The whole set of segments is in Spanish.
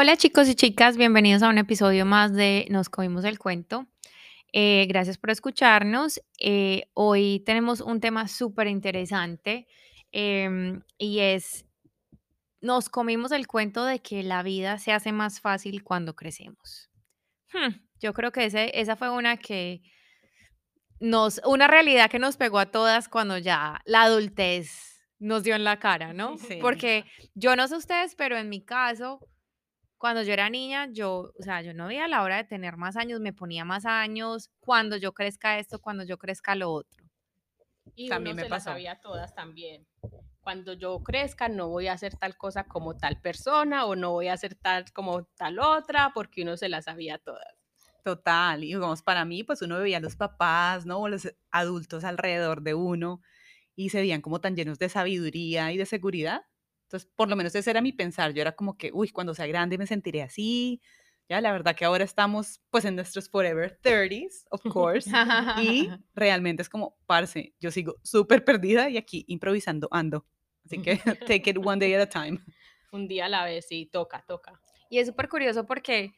Hola chicos y chicas, bienvenidos a un episodio más de Nos Comimos el Cuento. Eh, gracias por escucharnos. Eh, hoy tenemos un tema súper interesante em, y es, nos comimos el cuento de que la vida se hace más fácil cuando crecemos. Hmm, yo creo que ese, esa fue una que nos, una realidad que nos pegó a todas cuando ya la adultez nos dio en la cara, ¿no? Sí. Porque yo no sé ustedes, pero en mi caso cuando yo era niña, yo, o sea, yo no veía la hora de tener más años, me ponía más años, cuando yo crezca esto, cuando yo crezca lo otro. Y También uno me se las pasó. sabía todas también. Cuando yo crezca no voy a hacer tal cosa como tal persona o no voy a hacer tal como tal otra porque uno se las sabía todas. Total, y digamos, para mí, pues uno veía a los papás, ¿no? O los adultos alrededor de uno y se veían como tan llenos de sabiduría y de seguridad. Entonces, por lo menos ese era mi pensar. Yo era como que, uy, cuando sea grande me sentiré así. Ya, la verdad que ahora estamos, pues, en nuestros forever 30s, of course. Y realmente es como, parce, yo sigo súper perdida y aquí improvisando ando. Así que take it one day at a time. Un día a la vez, sí, toca, toca. Y es súper curioso porque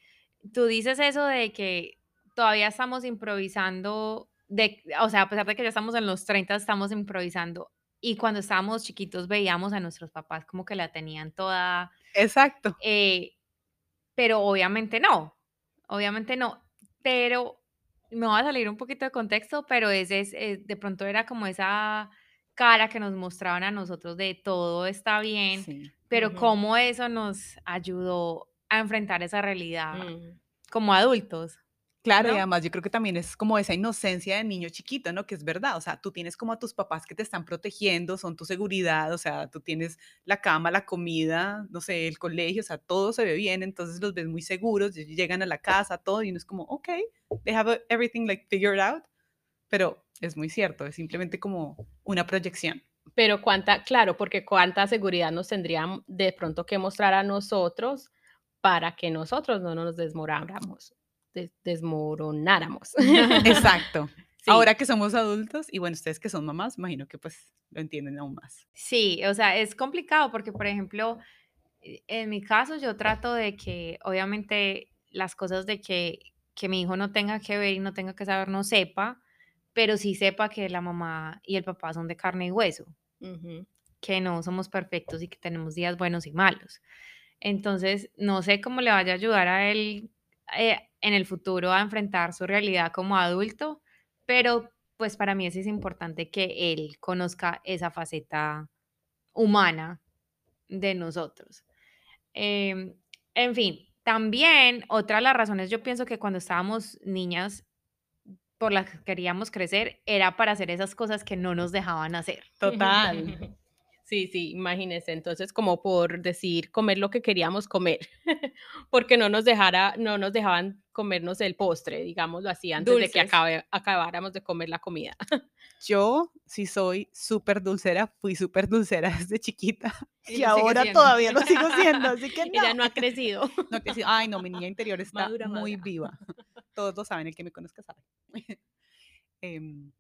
tú dices eso de que todavía estamos improvisando, de, o sea, a pesar de que ya estamos en los 30, estamos improvisando. Y cuando estábamos chiquitos veíamos a nuestros papás como que la tenían toda, Exacto. eh, pero obviamente no, obviamente no. Pero me va a salir un poquito de contexto, pero ese es, eh, de pronto era como esa cara que nos mostraban a nosotros de todo está bien, Sí. pero cómo eso nos ayudó a enfrentar esa realidad Mm. como adultos. Claro, y ¿no? además yo creo que también es como esa inocencia de niño chiquito, ¿no? Que es verdad, o sea, tú tienes como a tus papás que te están protegiendo, son tu seguridad, o sea, tú tienes la cama, la comida, no sé, el colegio, o sea, todo se ve bien, entonces los ves muy seguros, y llegan a la casa, todo, y uno es como, ok, they have everything like figured out, pero es muy cierto, es simplemente como una proyección. Pero cuánta, claro, porque cuánta seguridad nos tendrían de pronto que mostrar a nosotros para que nosotros no nos desmoronáramos, des- desmoronáramos. Exacto. Sí. Ahora que somos adultos, y bueno, ustedes que son mamás, imagino que pues lo entienden aún más. Sí, o sea, es complicado porque, por ejemplo, eh, en mi caso yo trato de que, obviamente, las cosas de que, que mi hijo no tenga que ver y no tenga que saber, no sepa, pero sí sepa que la mamá y el papá son de carne y hueso. Que no somos perfectos y que tenemos días buenos y malos. Entonces, no sé cómo le vaya a ayudar a él eh, en el futuro a enfrentar su realidad como adulto, pero pues para mí sí es importante que él conozca esa faceta humana de nosotros. Em, en fin, también otra de las razones yo pienso que cuando estábamos niñas por las que queríamos crecer era para hacer esas cosas que no nos dejaban hacer. Total. Sí, sí, imagínense. Entonces, como por decir, comer lo que queríamos comer, porque no nos dejara, no nos dejaban comernos el postre, digámoslo así, antes de que Dulces. acabe- acabáramos de comer la comida. Yo sí soy súper dulcera, fui súper dulcera desde chiquita Y ahora siendo. todavía lo sigo siendo, así que no. Ella no ha crecido. No, que sí, ay, no, mi niña interior está Madura, muy madura. viva. Todos lo saben, el que me conozca sabe. Em,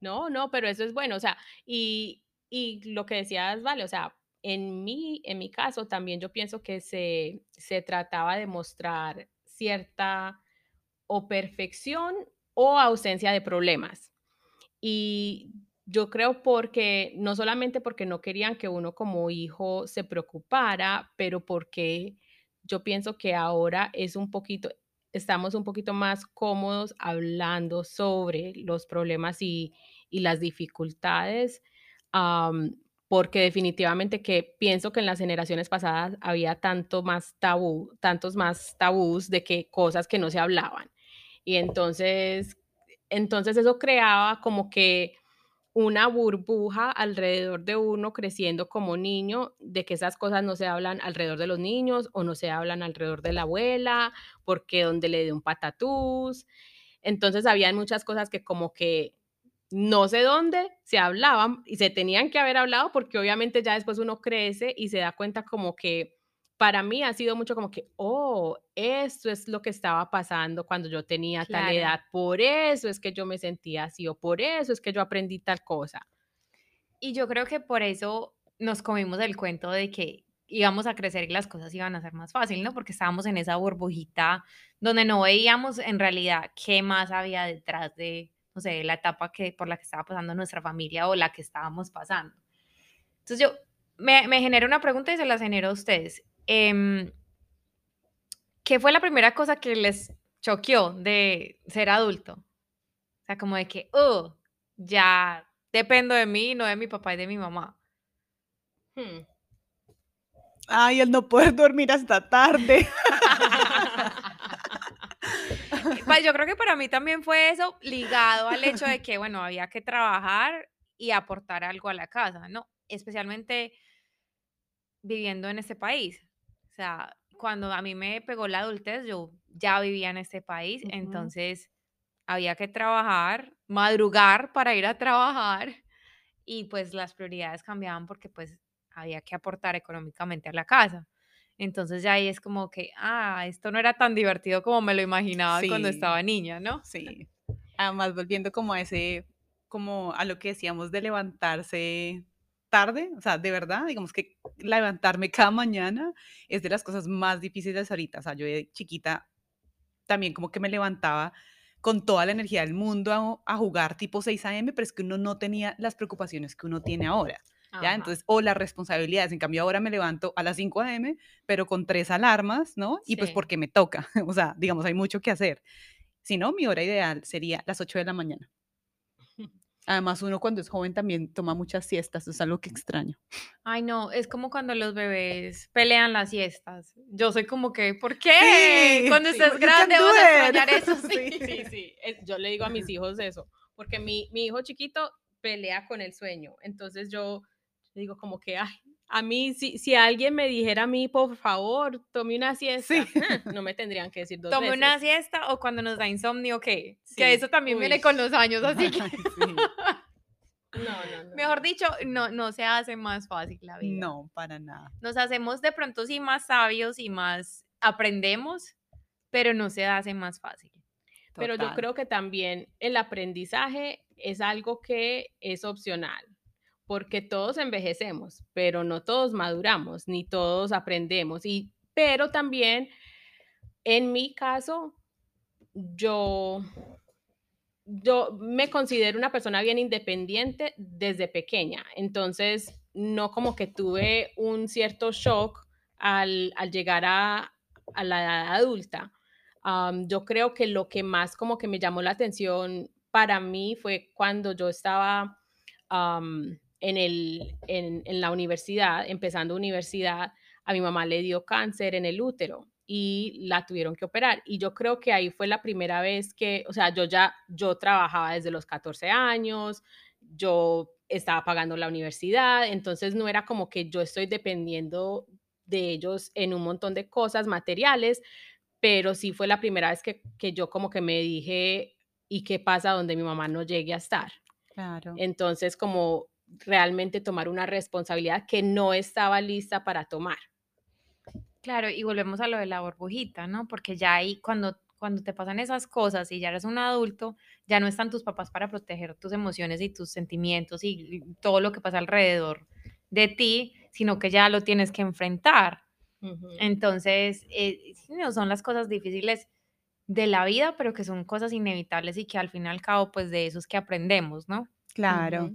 No, no, pero eso es bueno, o sea, y, y lo que decías, vale, o sea, en mi, en mi caso también yo pienso que se, se trataba de mostrar cierta o perfección o ausencia de problemas. Y yo creo porque, no solamente porque no querían que uno como hijo se preocupara, pero porque yo pienso que ahora es un poquito, estamos un poquito más cómodos hablando sobre los problemas y, y las dificultades, porque definitivamente que pienso que en las generaciones pasadas había tanto más tabú, tantos más tabús de que cosas que no se hablaban. Y entonces, entonces eso creaba como que una burbuja alrededor de uno creciendo como niño, de que esas cosas no se hablan alrededor de los niños o no se hablan alrededor de la abuela, porque donde le dio un patatús. Entonces habían muchas cosas que como que no sé dónde se hablaban y se tenían que haber hablado porque obviamente ya después uno crece y se da cuenta como que para mí ha sido mucho como que, oh, esto es lo que estaba pasando cuando yo tenía tal edad, por eso es que yo me sentía así o por eso es que yo aprendí tal cosa. Y yo creo que por eso nos comimos el cuento de que íbamos a crecer y las cosas iban a ser más fácil, ¿no? Porque estábamos en esa burbujita donde no veíamos en realidad qué más había detrás de, no sé, la etapa que, por la que estaba pasando nuestra familia o la que estábamos pasando. Entonces yo me, me una pregunta y se las genero a ustedes. Em, ¿Qué fue la primera cosa que les choqueó de ser adulto? O sea, como de que, oh, ya dependo de mí, no de mi papá y de mi mamá. Hmm. Ay, el no poder dormir hasta tarde. Pues yo creo que para mí también fue eso ligado al hecho de que, bueno, había que trabajar y aportar algo a la casa, ¿no? Especialmente viviendo en este país. O sea, cuando a mí me pegó la adultez, yo ya vivía en este país, entonces había que trabajar, madrugar para ir a trabajar y pues las prioridades cambiaban porque pues había que aportar económicamente a la casa. Entonces ya ahí es como que, ah, esto no era tan divertido como me lo imaginaba cuando estaba niña, ¿no? Sí. Además, volviendo como a ese, como a lo que decíamos de levantarse tarde, o sea, de verdad, digamos que levantarme cada mañana es de las cosas más difíciles ahorita. O sea, yo de chiquita también como que me levantaba con toda la energía del mundo a, a jugar tipo 6 a.m., pero es que uno no tenía las preocupaciones que uno tiene ahora. ¿Ya? Ajá. Entonces, o las responsabilidades. En cambio, ahora me levanto a las 5 a.m., pero con tres alarmas, ¿no? Y pues Sí. porque me toca. O sea, digamos, hay mucho que hacer. Si no, mi hora ideal sería las 8 de la mañana. Además, uno cuando es joven también toma muchas siestas, es algo que extraño. Ay, no, es como cuando los bebés pelean las siestas. Yo soy como que, ¿por qué? Sí, Cuando sí, estés you grande vas a extrañar eso. Sí. Sí. Sí, sí. Yo le digo a mis hijos eso, porque mi, mi hijo chiquito pelea con el sueño. Entonces yo digo como que, ay, a mí, si, si alguien me dijera a mí, por favor, tome una siesta, Sí. no me tendrían que decir dos Tome veces. una siesta o cuando nos da insomnio, ¿qué? Sí, Que eso también viene uy. con los años, así que, sí. No, no, no. mejor dicho, no, no se hace más fácil la vida. No, para nada. Nos hacemos de pronto sí más sabios y más aprendemos, pero no se hace más fácil. Pero yo Total. creo que también el aprendizaje es algo que es opcional, porque todos envejecemos, pero no todos maduramos, ni todos aprendemos. Y, pero también, en mi caso, yo, yo me considero una persona bien independiente desde pequeña. Entonces, no como que tuve un cierto shock al, llegar a, la edad adulta. Yo creo que lo que más como que me llamó la atención para mí fue cuando yo estaba en, el, en, en la universidad, empezando universidad, a mi mamá le dio cáncer en el útero y la tuvieron que operar. Y yo creo que ahí fue la primera vez que, o sea, yo ya, yo trabajaba desde los 14 años, yo estaba pagando la universidad, entonces no era como que yo estoy dependiendo de ellos en un montón de cosas materiales, pero sí fue la primera vez que, que yo como que me dije, ¿y qué pasa donde mi mamá no llegue a estar? Claro. Entonces, como realmente tomar una responsabilidad que no estaba lista para tomar. Claro, y volvemos a lo de la burbujita, ¿no? Porque ya ahí cuando, cuando te pasan esas cosas y ya eres un adulto, ya no están tus papás para proteger tus emociones y tus sentimientos y, todo lo que pasa alrededor de ti, sino que ya lo tienes que enfrentar. Entonces, eh, no son las cosas difíciles de la vida, pero que son cosas inevitables y que al fin y al cabo, pues de eso es que aprendemos, ¿no? Claro.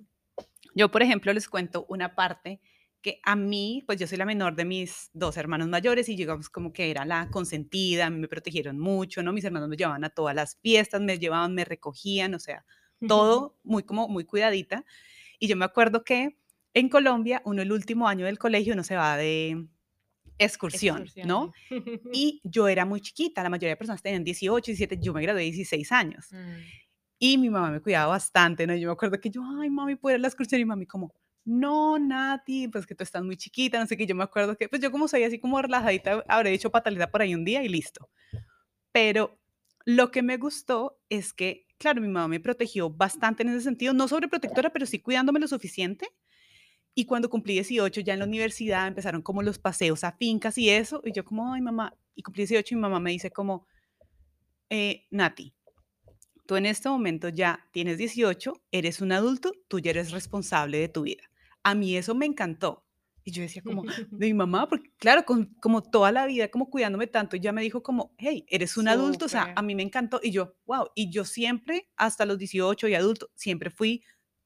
Yo, por ejemplo, les cuento una parte que a mí, pues yo soy la menor de mis dos hermanos mayores y digamos como que era la consentida, me protegieron mucho, ¿no? Mis hermanos me llevaban a todas las fiestas, me llevaban, me recogían, o sea, todo muy como muy cuidadita. Y yo me acuerdo que en Colombia, uno el último año del colegio, uno se va de excursión, ¿no? Y yo era muy chiquita, la mayoría de personas tenían 18, 17, yo me gradué de 16 años. Mm. Y mi mamá me cuidaba bastante, ¿no? Yo me acuerdo que yo, ay, mami, ¿puedo ir a la excursión? Y como, no, Nati, pues que tú estás muy chiquita, no sé qué. Yo me acuerdo que, pues yo como soy así como relajadita, habré hecho pataleta por ahí un día y listo. Pero lo que me gustó es que, claro, mi mamá me protegió bastante en ese sentido, no sobreprotectora, pero sí cuidándome lo suficiente. Y cuando cumplí 18, ya en la universidad empezaron como los paseos a fincas y eso. Y yo como, ay, mamá, y cumplí 18 y mi mamá me dice como, eh, Nati, tú en este momento ya tienes 18, eres un adulto, tú ya eres responsable de tu vida. A mí eso me encantó, Y yo decía como, de mi mamá, porque claro, con, como toda la vida, como cuidándome tanto, ya me dijo como, hey, eres un adulto, o sea, a mí me encantó. Y yo, wow, y yo siempre, hasta los 18 y adulto, siempre fui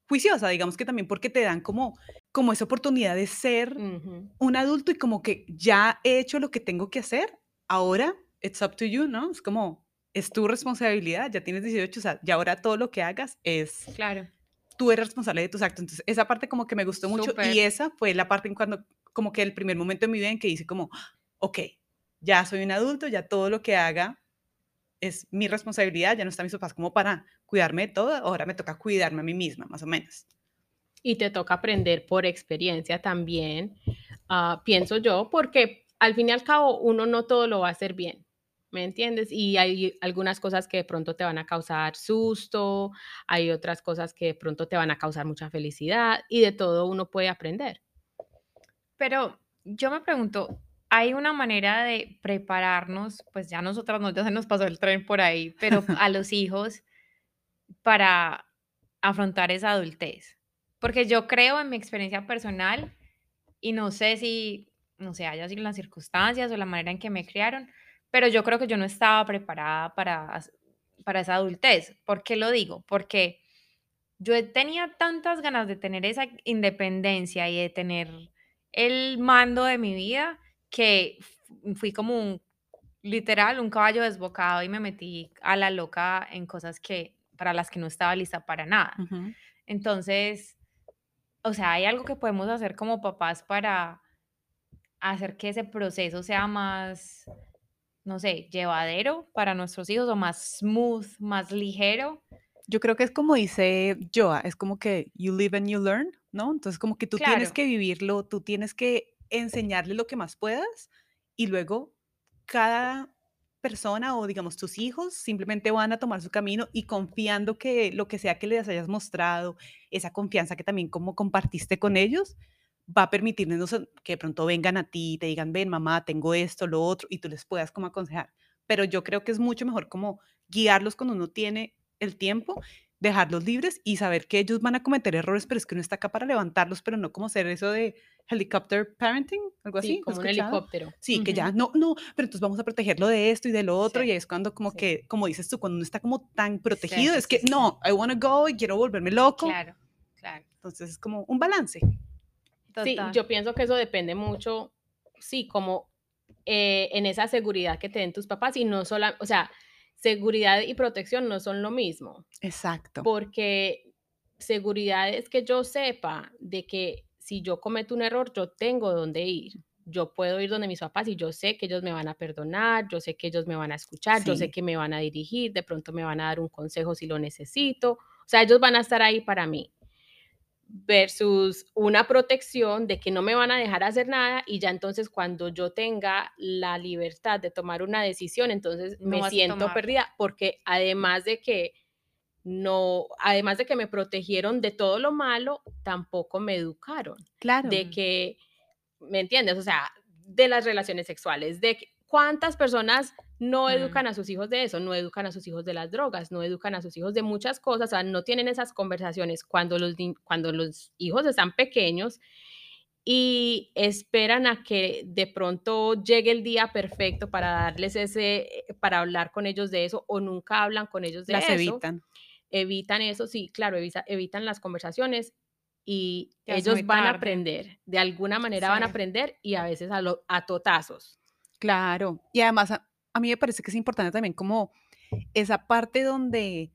juiciosa, digamos que también porque te dan como, como esa oportunidad de ser Ujú. un adulto y como que ya he hecho lo que tengo que hacer, ahora it's up to you, ¿no? Es como, es tu responsabilidad, ya tienes 18, o sea, ya ahora todo lo que hagas es, Claro, tú eres responsable de tus actos. Entonces, esa parte como que me gustó mucho y esa fue la parte en cuando, como que el primer momento en mi vida en que hice como, ok, ya soy un adulto, ya todo lo que haga es mi responsabilidad, ya no están mis papás como para cuidarme de todo, ahora me toca cuidarme a mí misma, más o menos. Y te toca aprender por experiencia también, ah, pienso yo, porque al fin y al cabo uno no todo lo va a hacer bien, ¿me entiendes? Y hay algunas cosas que de pronto te van a causar susto, hay otras cosas que de pronto te van a causar mucha felicidad y de todo uno puede aprender. Pero yo me pregunto, ¿hay una manera de prepararnos? Pues ya nosotras no, ya se nos pasó el tren por ahí, pero a los hijos para afrontar esa adultez. Porque yo creo en mi experiencia personal y no sé si, no sé, haya sido las circunstancias o la manera en que me criaron, pero yo creo que yo no estaba preparada para, para esa adultez. ¿Por qué lo digo? Porque yo tenía tantas ganas de tener esa independencia y de tener el mando de mi vida que fu- fui como un, literal, un caballo desbocado y me metí a la loca en cosas que para las que no estaba lista para nada. Entonces, o sea, hay algo que podemos hacer como papás para hacer que ese proceso sea más, no sé, llevadero para nuestros hijos o más smooth, más ligero. Yo creo que es como dice Joa, es como que you live and you learn, ¿no? Entonces como que tú tienes que vivirlo, tú tienes que enseñarle lo que más puedas y luego cada persona o digamos tus hijos simplemente van a tomar su camino y confiando que lo que sea que les hayas mostrado, esa confianza que también como compartiste con ellos, va a permitirnos que de pronto vengan a ti y te digan, ven mamá, tengo esto, lo otro, y tú les puedas como aconsejar. Pero yo creo que es mucho mejor como guiarlos cuando uno tiene el tiempo, dejarlos libres y saber que ellos van a cometer errores, pero es que uno está acá para levantarlos, pero no como ser eso de helicopter parenting, algo Sí, así, ¿lo has como un escuchado? helicóptero. Sí, que ya, no, no, pero entonces vamos a protegerlo de esto y de lo otro, y sí, ahí es cuando como Sí. que, como dices tú, cuando uno está como tan protegido, es que no, I wanna go y quiero volverme loco, Claro, claro, entonces es como un balance. Sí, total. yo pienso que eso depende mucho, sí, como eh, en esa seguridad que te den tus papás y no solo, o sea, seguridad y protección no son lo mismo, Exacto. porque seguridad es que yo sepa de que si yo cometo un error, yo tengo dónde ir. Yo puedo ir donde mis papás y yo sé que ellos me van a perdonar, yo sé que ellos me van a escuchar, yo sé Sí, que me van a dirigir, de pronto me van a dar un consejo si lo necesito. O sea, ellos van a estar ahí para mí versus una protección de que no me van a dejar hacer nada y ya entonces cuando yo tenga la libertad de tomar una decisión, entonces No me siento perdida porque además de que no, además de que me protegieron de todo lo malo, tampoco me educaron. Claro, de que, ¿me entiendes? O sea, de las relaciones sexuales, de que- cuántas personas no Mm, educan a sus hijos de eso, no educan a sus hijos de las drogas, no educan a sus hijos de muchas cosas, o sea, no tienen esas conversaciones cuando los, cuando los hijos están pequeños y esperan a que de pronto llegue el día perfecto para darles ese, para hablar con ellos de eso o nunca hablan con ellos de las eso. evitan. evitan eso, sí, claro, evita- evitan las conversaciones y Ya ellos van a aprender, de alguna manera van a aprender y a veces a, lo- a totazos. Claro. Y además a, a mí me parece que es importante también como esa parte donde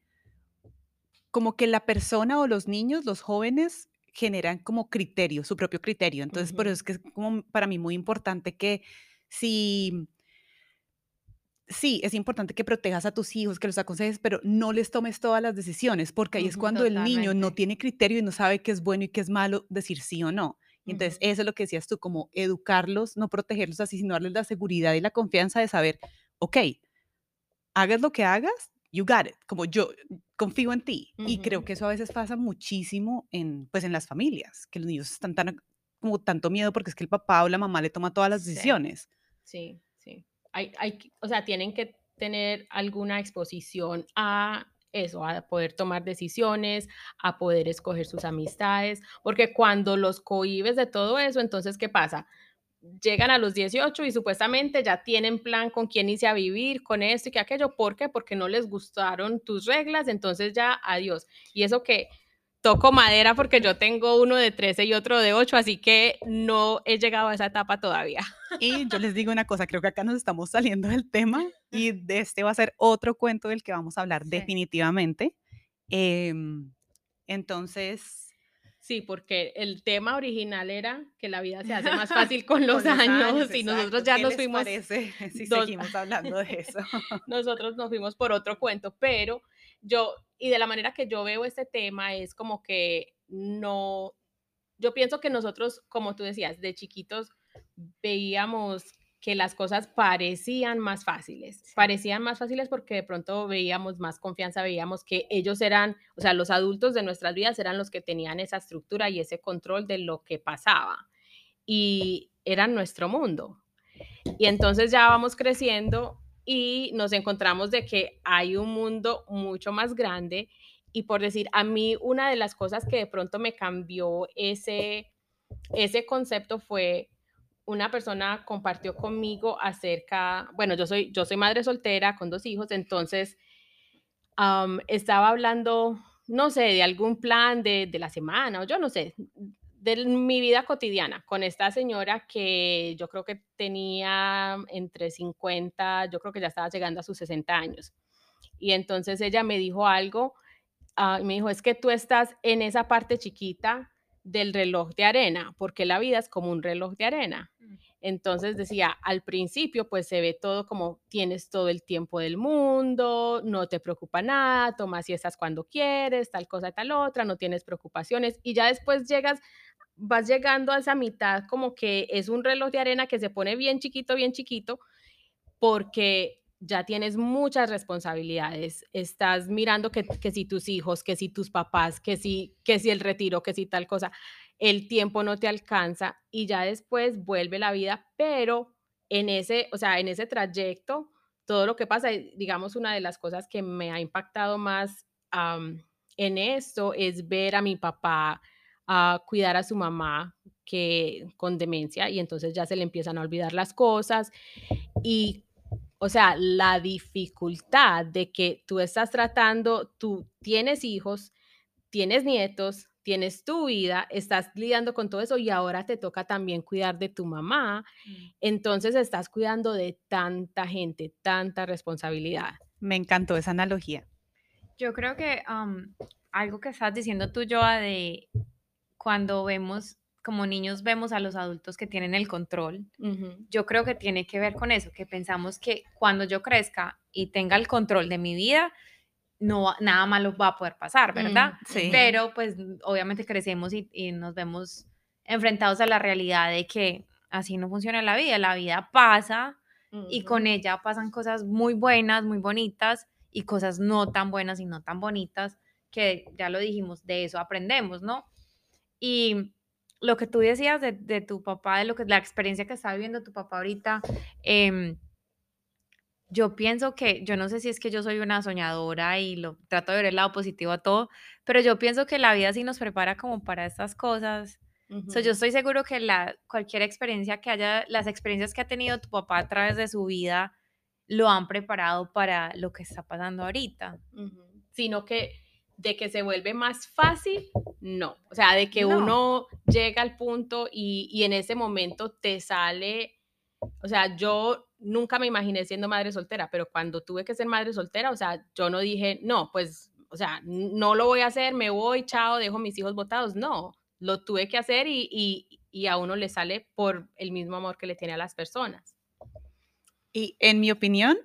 como que la persona o los niños, los jóvenes, generan como criterio, su propio criterio. Entonces, por eso es que es como para mí muy importante que si, sí, es importante que protejas a tus hijos, que los aconsejes, pero no les tomes todas las decisiones, porque ahí es cuando el niño no tiene criterio y no sabe qué es bueno y qué es malo decir sí o no. Y entonces, eso es lo que decías tú, como educarlos, no protegerlos así, sino darles la seguridad y la confianza de saber, ok, hagas lo que hagas, you got it, como yo confío en ti. Y creo que eso a veces pasa muchísimo en, pues, en las familias, que los niños están tan, como tanto miedo porque es que el papá o la mamá le toma todas las Sí. decisiones. Sí, sí. Hay, hay, que- o sea, tienen que tener alguna exposición a eso, a poder tomar decisiones, a poder escoger sus amistades, porque cuando los cohibes de todo eso, entonces, ¿qué pasa? Llegan a los 18 y supuestamente ya tienen plan con quién irse a vivir, con esto y que aquello. ¿Por qué? Porque no les gustaron tus reglas, entonces ya adiós. Y eso que toco madera porque yo tengo uno de 13 y otro de 8, así que no he llegado a esa etapa todavía. Y yo les digo una cosa, creo que acá nos estamos saliendo del tema y de este va a ser otro cuento del que vamos a hablar Sí. definitivamente. Em, entonces, Sí, porque el tema original era que la vida se hace más fácil con los, con años, y exacto. nosotros ya ¿Qué nos fuimos, parece si dos- seguimos hablando de eso? nosotros nos fuimos por otro cuento, pero yo, y de la manera que yo veo este tema es como que no, yo pienso que nosotros, como tú decías, de chiquitos veíamos que las cosas parecían más fáciles, parecían más fáciles porque de pronto veíamos más confianza, veíamos que ellos eran, o sea, los adultos de nuestras vidas eran los que tenían esa estructura y ese control de lo que pasaba y eran nuestro mundo. Y entonces ya vamos creciendo y nos encontramos de que hay un mundo mucho más grande y por decir, a mí una de las cosas que de pronto me cambió ese, ese concepto fue una persona compartió conmigo acerca, bueno, yo soy, yo soy madre soltera con dos hijos, entonces estaba hablando, no sé, de algún plan de, de la semana o yo no sé, de mi vida cotidiana con esta señora que yo creo que tenía entre 50, yo creo que ya estaba llegando a sus 60 años. Y entonces ella me dijo algo, y me dijo, es que tú estás en esa parte chiquita del reloj de arena, porque la vida es como un reloj de arena. Mm. Entonces decía, al principio pues se ve todo como tienes todo el tiempo del mundo, no te preocupa nada, tomas siestas cuando quieres, tal cosa, tal otra, no tienes preocupaciones y ya después llegas, vas llegando a esa mitad como que es un reloj de arena que se pone bien chiquito, bien chiquito, porque ya tienes muchas responsabilidades. Estás mirando que, que si tus hijos, que si tus papás, que si, que si el retiro, que si tal cosa, el tiempo no te alcanza y ya después vuelve la vida, pero en ese, o sea, en ese trayecto, todo lo que pasa, y digamos, una de las cosas que me ha impactado más en esto es ver a mi papá a cuidar a su mamá que con demencia y entonces ya se le empiezan a olvidar las cosas y o sea, la dificultad de que tú estás tratando, tú tienes hijos, tienes nietos, tienes tu vida, estás lidiando con todo eso y ahora te toca también cuidar de tu mamá, Mm. entonces estás cuidando de tanta gente, tanta responsabilidad. Me encantó esa analogía. Yo creo que am, algo que estás diciendo tú, Joa, de cuando vemos, como niños vemos a los adultos que tienen el control, Ujú, yo creo que tiene que ver con eso, que pensamos que cuando yo crezca y tenga el control de mi vida, no nada malo va a poder pasar, ¿verdad? Mm, Sí. Pero pues obviamente crecemos y, y nos vemos enfrentados a la realidad de que así no funciona la vida, la vida pasa y con ella pasan cosas muy buenas, muy bonitas y cosas no tan buenas y no tan bonitas, que ya lo dijimos, de eso aprendemos, ¿no? Y lo que tú decías de, de tu papá, de lo que la experiencia que está viviendo tu papá ahorita, em, yo pienso que, yo no sé si es que yo soy una soñadora y lo trato de ver el lado positivo a todo, pero yo pienso que la vida sí nos prepara como para estas cosas. So, yo estoy seguro que la, cualquier experiencia que haya, las experiencias que ha tenido tu papá a través de su vida, lo han preparado para lo que está pasando ahorita. Ujú. Sino que de que se vuelve más fácil, no. O sea, de que No. uno llega al punto y, y en ese momento te sale, o sea, yo nunca me imaginé siendo madre soltera, pero cuando tuve que ser madre soltera, o sea, yo no dije, no, pues, o sea, no lo voy a hacer, me voy, chao, dejo mis hijos botados. No, lo tuve que hacer y, y, y a uno le sale por el mismo amor que le tiene a las personas. Y en mi opinión,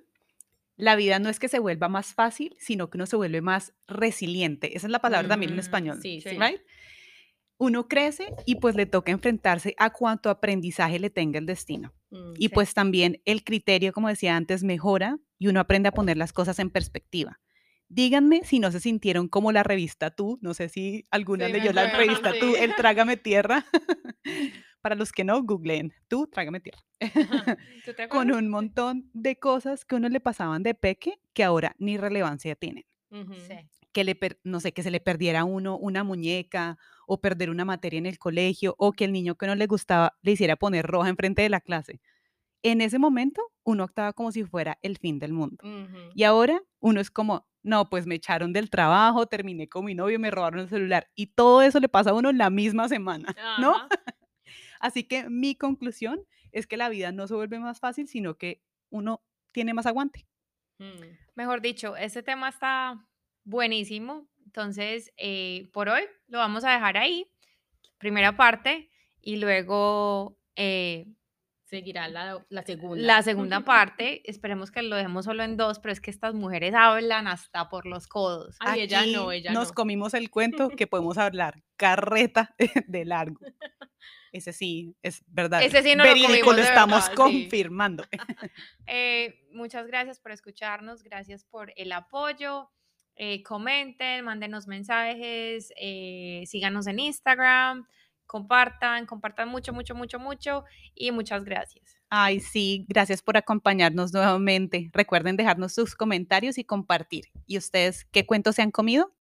la vida no es que se vuelva más fácil, sino que uno se vuelve más resiliente. Esa es la palabra también en Mm, español. sí, sí. right? Uno crece y pues le toca enfrentarse a cuánto aprendizaje le tenga el destino. Mm, Y Sí. pues también el criterio, como decía antes, mejora y uno aprende a poner las cosas en perspectiva. Díganme si no se sintieron como la revista Tú. No sé si alguna leyó la revista Tú, el Trágame Tierra. Para los que no, googleen Tú, Trágame Tierra. ¿Tú te Con un montón de cosas que a uno le pasaban de peque que ahora ni relevancia tienen. Ujú. Sí. que le, per- no sé, que se le perdiera a uno una muñeca o perder una materia en el colegio o que el niño que no le gustaba le hiciera poner roja enfrente de la clase. En ese momento uno actuaba como si fuera el fin del mundo. Ujú. Y ahora uno es como, no, pues me echaron del trabajo, terminé con mi novio, me robaron el celular y todo eso le pasa a uno la misma semana, ¿no? Ajá. Así que mi conclusión es que la vida no se vuelve más fácil, sino que uno tiene más aguante. Mm. Mejor dicho, este tema está buenísimo. Entonces, eh, por hoy lo vamos a dejar ahí. Primera parte y luego eh, Seguirá la, la segunda. la segunda parte. Esperemos que lo dejemos solo en dos, pero es que estas mujeres hablan hasta por los codos. Ay, ella no, Aquí ella nos no. comimos el cuento que podemos hablar carreta de largo. Ese sí, es verdad. Ese sí no lo Verídico, comimos lo estamos verdad, sí. confirmando. Eh, muchas gracias por escucharnos, gracias por el apoyo. eh, comenten, mándenos mensajes, eh, síganos en Instagram, compartan, compartan mucho, mucho, mucho, mucho y muchas gracias. Ay, sí, gracias por acompañarnos nuevamente. Recuerden dejarnos sus comentarios y compartir. ¿Y ustedes qué cuentos se han comido?